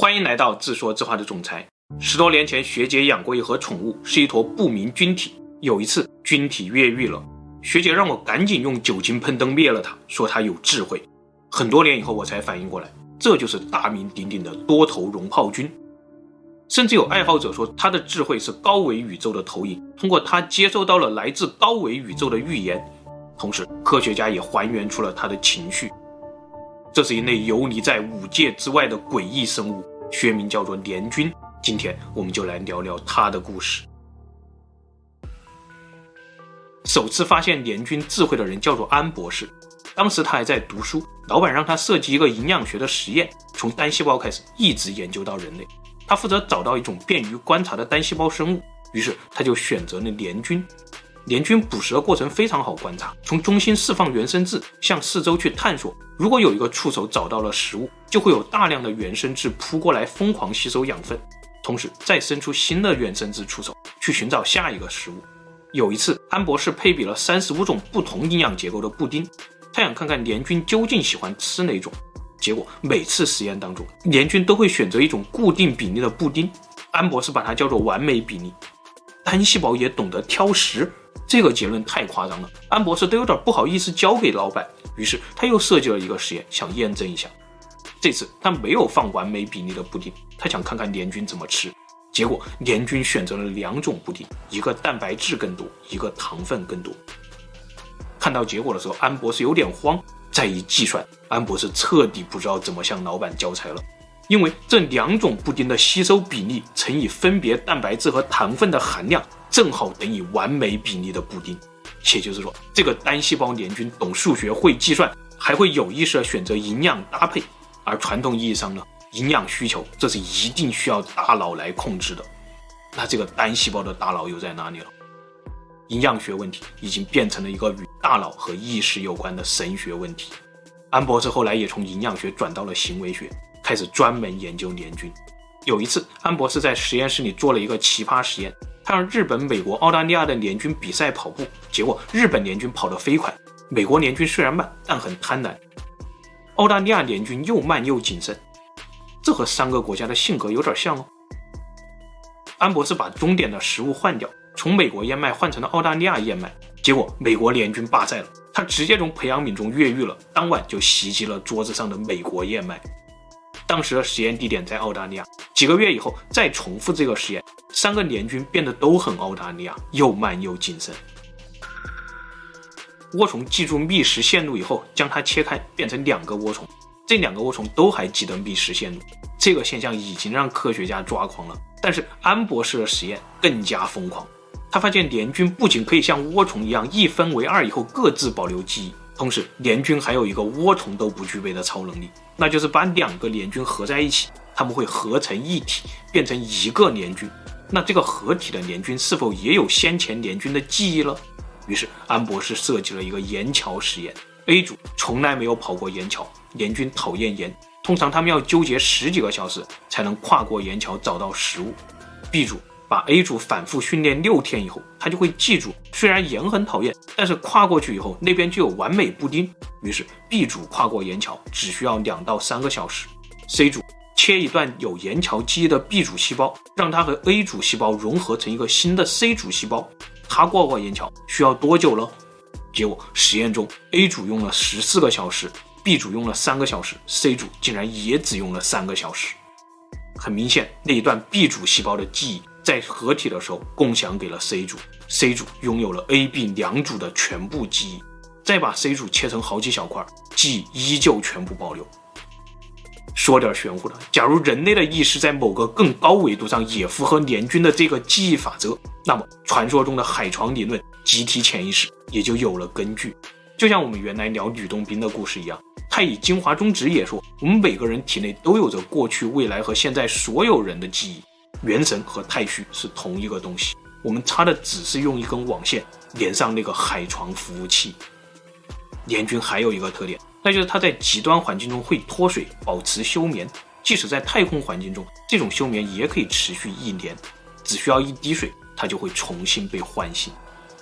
欢迎来到自说自话的总裁。十多年前，学姐养过一盒宠物，是一坨不明菌体。有一次，菌体越狱了，学姐让我赶紧用酒精喷灯灭了它，说它有智慧。很多年以后，我才反应过来，这就是大名鼎鼎的多头溶泡菌。甚至有爱好者说，它的智慧是高维宇宙的投影，通过它接收到了来自高维宇宙的预言。同时，科学家也还原出了它的情绪。这是一类游离在五界之外的诡异生物，学名叫做联军。今天我们就来聊聊他的故事。首次发现联军智慧的人叫做安博士，当时他还在读书，老板让他设计一个营养学的实验，从单细胞开始，一直研究到人类。他负责找到一种便于观察的单细胞生物，于是他就选择了联军。联军捕食的过程非常好观察，从中心释放原生质，向四周去探索。如果有一个触手找到了食物，就会有大量的原生质扑过来，疯狂吸收养分，同时再生出新的原生质触手去寻找下一个食物。有一次，安博士配比了三十五种不同营养结构的布丁，他想看看联军究竟喜欢吃哪种。结果每次实验当中，联军都会选择一种固定比例的布丁，安博士把它叫做完美比例。单细胞也懂得挑食。这个结论太夸张了，安博士都有点不好意思交给老板。于是他又设计了一个实验，想验证一下。这次他没有放完美比例的布丁，他想看看联军怎么吃。结果联军选择了两种布丁，一个蛋白质更多，一个糖分更多。看到结果的时候，安博士有点慌。再一计算，安博士彻底不知道怎么向老板交差了，因为这两种布丁的吸收比例乘以分别蛋白质和糖分的含量。正好等于完美比例的补丁，也就是说，这个单细胞联军懂数学、会计算，还会有意识地选择营养搭配。而传统意义上呢，营养需求这是一定需要大脑来控制的。那这个单细胞的大脑又在哪里了？营养学问题已经变成了一个与大脑和意识有关的神学问题。安博士后来也从营养学转到了行为学，开始专门研究联军。有一次，安博士在实验室里做了一个奇葩实验。他让日本、美国、澳大利亚的联军比赛跑步，结果日本联军跑得飞快，美国联军虽然慢，但很贪婪。澳大利亚联军又慢又谨慎，这和三个国家的性格有点像哦。安博士把终点的食物换掉，从美国燕麦换成了澳大利亚燕麦，结果美国联军罢赛了，他直接从培养皿中越狱了，当晚就袭击了桌子上的美国燕麦。当时的实验地点在澳大利亚，几个月以后再重复这个实验。三个联军变得都很澳大利亚，又慢又谨慎。涡虫记住觅食线路以后，将它切开，变成两个涡虫。这两个涡虫都还记得觅食线路，这个现象已经让科学家抓狂了。但是安博士的实验更加疯狂，他发现联军不仅可以像涡虫一样一分为二以后各自保留记忆，同时联军还有一个涡虫都不具备的超能力，那就是把两个联军合在一起，他们会合成一体，变成一个联军。那这个合体的联军是否也有先前联军的记忆了？于是安博士设计了一个盐桥实验。A 组从来没有跑过盐桥，联军讨厌盐，通常他们要纠结十几个小时才能跨过盐桥找到食物。B 组把 A 组反复训练六天以后，他就会记住，虽然盐很讨厌，但是跨过去以后那边就有完美布丁。于是 B 组跨过盐桥只需要两到三个小时。C 组。切一段有盐桥记忆的 B 组细胞，让它和 A 组细胞融合成一个新的 C 组细胞。它过过盐桥需要多久呢？结果实验中，A 组用了十四个小时，B 组用了三个小时，C 组竟然也只用了三个小时。很明显，那一段 B 组细胞的记忆在合体的时候共享给了 C 组，C 组拥有了 A、B 两组的全部记忆。再把 C 组切成好几小块，记忆依旧全部保留。说点玄乎的，假如人类的意识在某个更高维度上也符合联军的这个记忆法则，那么传说中的海床理论、集体潜意识也就有了根据。就像我们原来聊吕洞宾的故事一样，太乙金华宗旨也说，我们每个人体内都有着过去、未来和现在所有人的记忆。元神和太虚是同一个东西，我们差的只是用一根网线连上那个海床服务器。联军还有一个特点。那就是它在极端环境中会脱水，保持休眠。即使在太空环境中，这种休眠也可以持续一年，只需要一滴水，它就会重新被唤醒。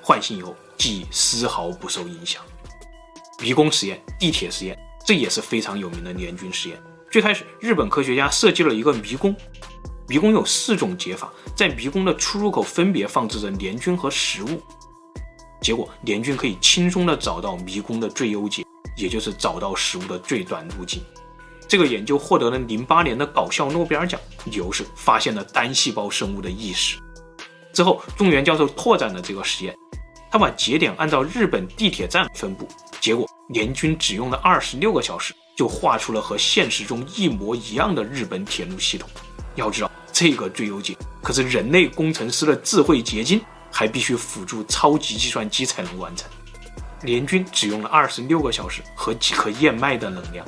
唤醒以后，记忆丝毫不受影响。迷宫实验、地铁实验，这也是非常有名的联军实验。最开始，日本科学家设计了一个迷宫，迷宫有四种解法，在迷宫的出入口分别放置着联军和食物，结果联军可以轻松地找到迷宫的最优解，也就是找到食物的最短路径。这个研究获得了零八年的搞笑诺贝尔奖，理由是发现了单细胞生物的意识。之后，中原教授拓展了这个实验，他把节点按照日本地铁站分布，结果联军只用了二十六个小时。就画出了和现实中一模一样的日本铁路系统。要知道，这个最优解可是人类工程师的智慧结晶，还必须辅助超级计算机才能完成。联军只用了二十六个小时和几颗燕麦的能量。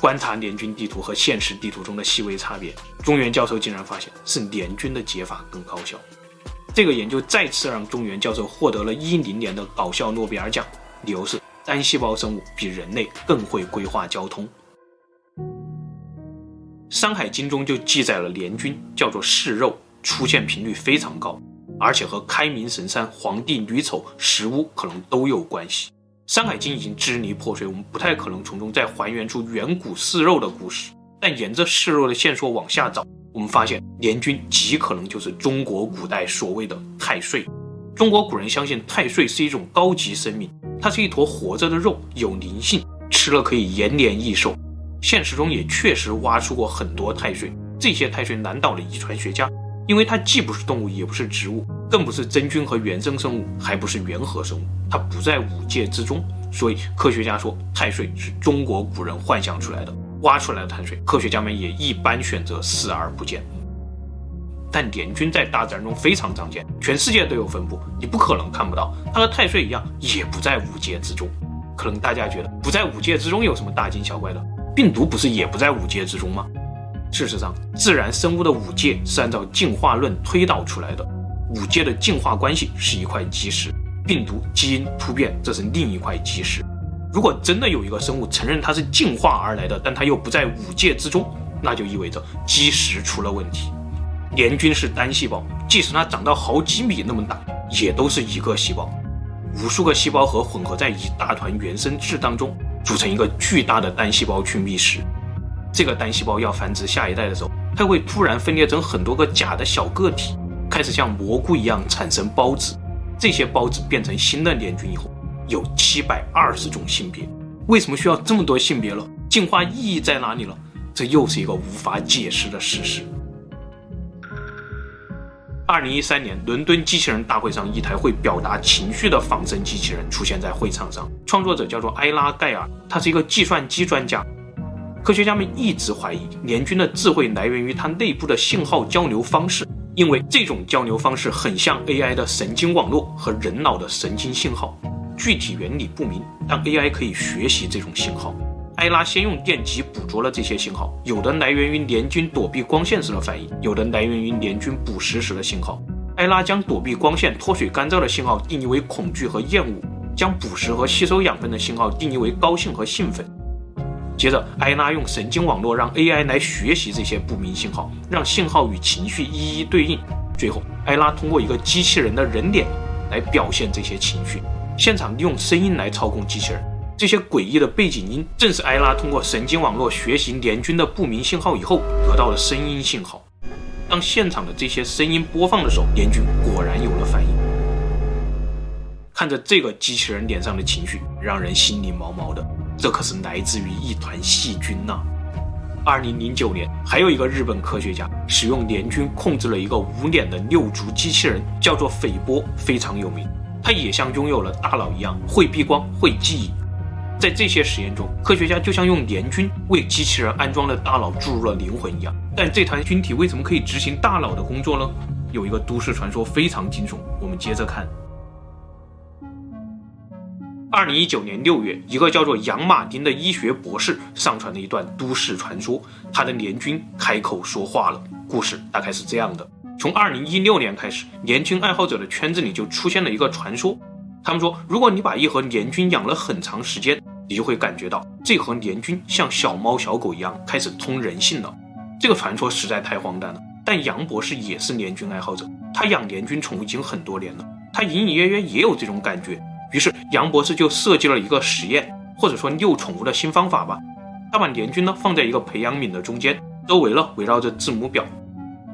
观察联军地图和现实地图中的细微差别，中原教授竟然发现是联军的解法更高效。这个研究再次让中原教授获得了一零年的搞笑诺贝尔奖，理由是。单细胞生物比人类更会规划交通。《山海经》中就记载了联军叫做噬肉，出现频率非常高，而且和开明神山、黄帝女丑、石屋可能都有关系。《山海经》已经支离破碎，我们不太可能从中再还原出远古食肉的故事。但沿着食肉的线索往下找，我们发现联军极可能就是中国古代所谓的太岁。中国古人相信太岁是一种高级生命。它是一坨活着的肉，有灵性，吃了可以延年益寿。现实中也确实挖出过很多太岁，这些太岁难倒了遗传学家，因为它既不是动物，也不是植物，更不是真菌和原生生物，还不是原核生物，它不在五界之中。所以科学家说太岁是中国古人幻想出来的，挖出来的太岁，科学家们也一般选择视而不见。但联军在大自然中非常常见，全世界都有分布，你不可能看不到。它和太岁一样，也不在五界之中。可能大家觉得不在五界之中有什么大惊小怪的？病毒不是也不在五界之中吗？事实上，自然生物的五界是按照进化论推导出来的。五界的进化关系是一块基石，病毒、基因突变这是另一块基石。如果真的有一个生物承认它是进化而来的，但它又不在五界之中，那就意味着基石出了问题。联军是单细胞，即使它长到好几米那么大，也都是一个细胞。无数个细胞核混合在一大团原生质当中，组成一个巨大的单细胞去觅食。这个单细胞要繁殖下一代的时候，它会突然分裂成很多个假的小个体，开始像蘑菇一样产生孢子。这些孢子变成新的链菌以后，有七百二十种性别。为什么需要这么多性别了？进化意义在哪里了？这又是一个无法解释的事实。二零一三年，伦敦机器人大会上，一台会表达情绪的仿生机器人出现在会场上。创作者叫做埃拉盖尔，他是一个计算机专家。科学家们一直怀疑联军的智慧来源于它内部的信号交流方式，因为这种交流方式很像 AI 的神经网络和人脑的神经信号。具体原理不明，但 AI 可以学习这种信号。埃拉先用电极捕捉了这些信号，有的来源于联军躲避光线时的反应，有的来源于联军捕食时的信号。埃拉将躲避光线、脱水干燥的信号定义为恐惧和厌恶，将捕食和吸收养分的信号定义为高兴和兴奋。接着，埃拉用神经网络让 AI 来学习这些不明信号，让信号与情绪一一对应。最后，埃拉通过一个机器人的人脸来表现这些情绪，现场利用声音来操控机器人。这些诡异的背景音，正是埃拉通过神经网络学习联军的不明信号以后得到的声音信号。当现场的这些声音播放的时候，联军果然有了反应。看着这个机器人脸上的情绪，让人心里毛毛的。这可是来自于一团细菌呐、啊！二零零九年，还有一个日本科学家使用联军控制了一个无脸的六足机器人，叫做斐波，非常有名。它也像拥有了大脑一样，会避光，会记忆。在这些实验中，科学家就像用联军为机器人安装了大脑、注入了灵魂一样。但这团军体为什么可以执行大脑的工作呢？有一个都市传说非常惊悚，我们接着看。二零一九年六月，一个叫做杨马丁的医学博士上传了一段都市传说，他的联军开口说话了。故事大概是这样的：从二零一六年开始，联军爱好者的圈子里就出现了一个传说，他们说，如果你把一盒联军养了很长时间，你就会感觉到这盒联军像小猫小狗一样开始通人性了。这个传说实在太荒诞了。但杨博士也是联军爱好者，他养联军宠物已经很多年了，他隐隐约约也有这种感觉。于是杨博士就设计了一个实验，或者说遛宠物的新方法吧。他把联军呢放在一个培养皿的中间，周围呢围绕着字母表。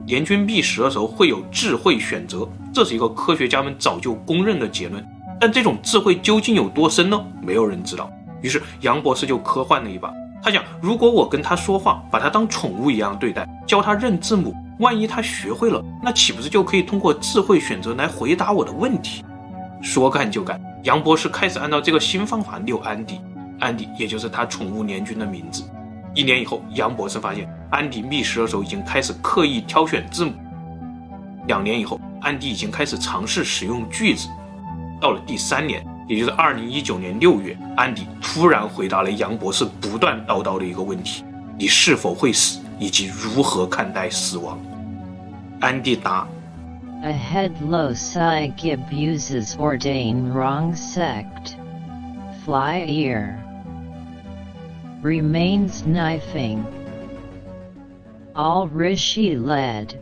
联军觅食的时候会有智慧选择，这是一个科学家们早就公认的结论。但这种智慧究竟有多深呢？没有人知道。于是杨博士就科幻了一把，他想，如果我跟他说话，把他当宠物一样对待，教他认字母，万一他学会了，那岂不是就可以通过智慧选择来回答我的问题？说干就干，杨博士开始按照这个新方法遛安迪，安迪也就是他宠物联军的名字。一年以后，杨博士发现安迪觅食的时候已经开始刻意挑选字母。两年以后，安迪已经开始尝试使用句子。到了第三年，也就是二零一九年六月，安迪突然回答了杨博士不断叨叨的一个问题：“你是否会死，以及如何看待死亡？”安迪答 ：“A head loci gibuses ordain wrong sect, fly ear。” Remains knifing. All rishi led.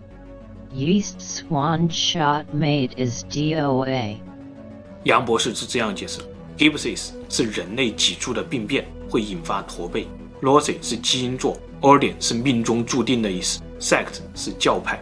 Yeast swan shot mate is DOA. 杨博士是这样解释：Gibuses 是人类脊柱的病变，会引发驼背；Loci 是基因座；Ordain 是命中注定的意思；Sect 是教派。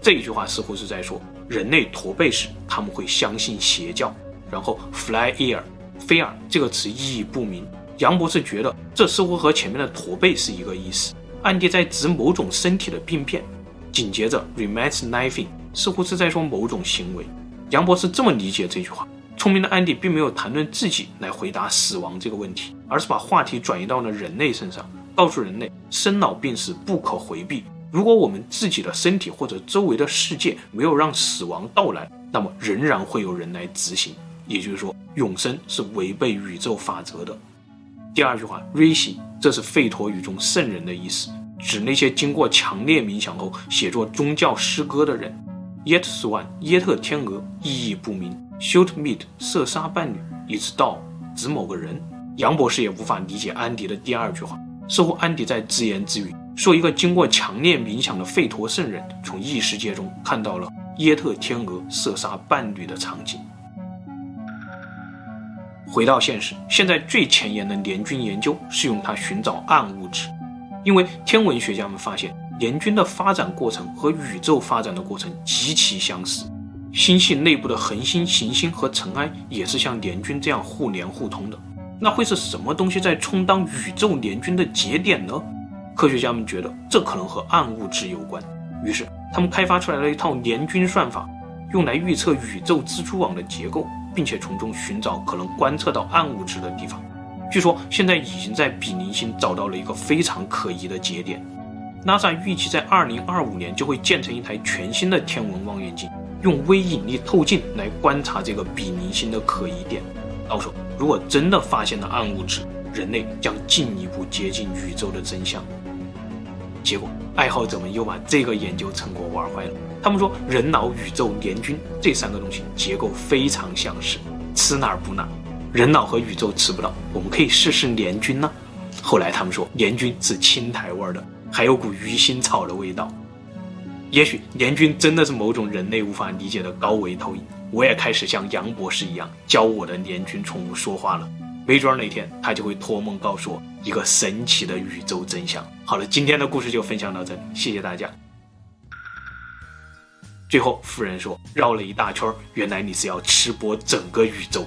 这一句话似乎是在说， 人类驼背时他们会相信邪教。然后 Fly ear，飞耳这个词意义不明。杨博士觉得这似乎和前面的驼背是一个意思，安迪在指某种身体的病变。紧接着，remains knifing 似乎是在说某种行为。杨博士这么理解这句话。聪明的安迪并没有谈论自己来回答死亡这个问题，而是把话题转移到了人类身上，告诉人类生老病死不可回避。如果我们自己的身体或者周围的世界没有让死亡到来，那么仍然会有人来执行。也就是说，永生是违背宇宙法则的。第二句话，Rishi，这是吠陀语中圣人的。意思，指那些经过强烈冥想后写作宗教诗歌的。人。Yet Swan，耶特天鹅，意义不明。Shoot meat，射杀伴侣，一直到指某个人。杨博士也无法理解安迪的。第二句话，似乎安迪在自言自语，说一个经过强烈冥想的吠陀圣人从异世界中看到了耶特天鹅射杀伴侣的场景。回到现实，现在最前沿的联军研究是用它寻找暗物质，因为天文学家们发现联军的发展过程和宇宙发展的过程极其相似，星系内部的恒星、行星和尘埃也是像联军这样互联互通的。那会是什么东西在充当宇宙联军的节点呢？科学家们觉得这可能和暗物质有关，于是他们开发出来了一套联军算法，用来预测宇宙蜘蛛网的结构。并且从中寻找可能观测到暗物质的地方。据说现在已经在比邻星找到了一个非常可疑的节点。NASA 预计在二零二五年就会建成一台全新的天文望远镜，用微引力透镜来观察这个比邻星的可疑点。到时候如果真的发现了暗物质，人类将进一步接近宇宙的真相。结果爱好者们又把这个研究成果玩坏了。他们说，人脑、宇宙、联军这三个东西结构非常相似，吃哪儿补哪儿。人脑和宇宙吃不到，我们可以试试联军呢。后来他们说，联军是青苔味的，还有股鱼腥草的味道。也许联军真的是某种人类无法理解的高维投影。我也开始像杨博士一样教我的联军宠物说话了。没准哪天他就会托梦告诉我一个神奇的宇宙真相。好了，今天的故事就分享到这里，谢谢大家。最后，夫人说：“绕了一大圈，原来你是要吃播整个宇宙。”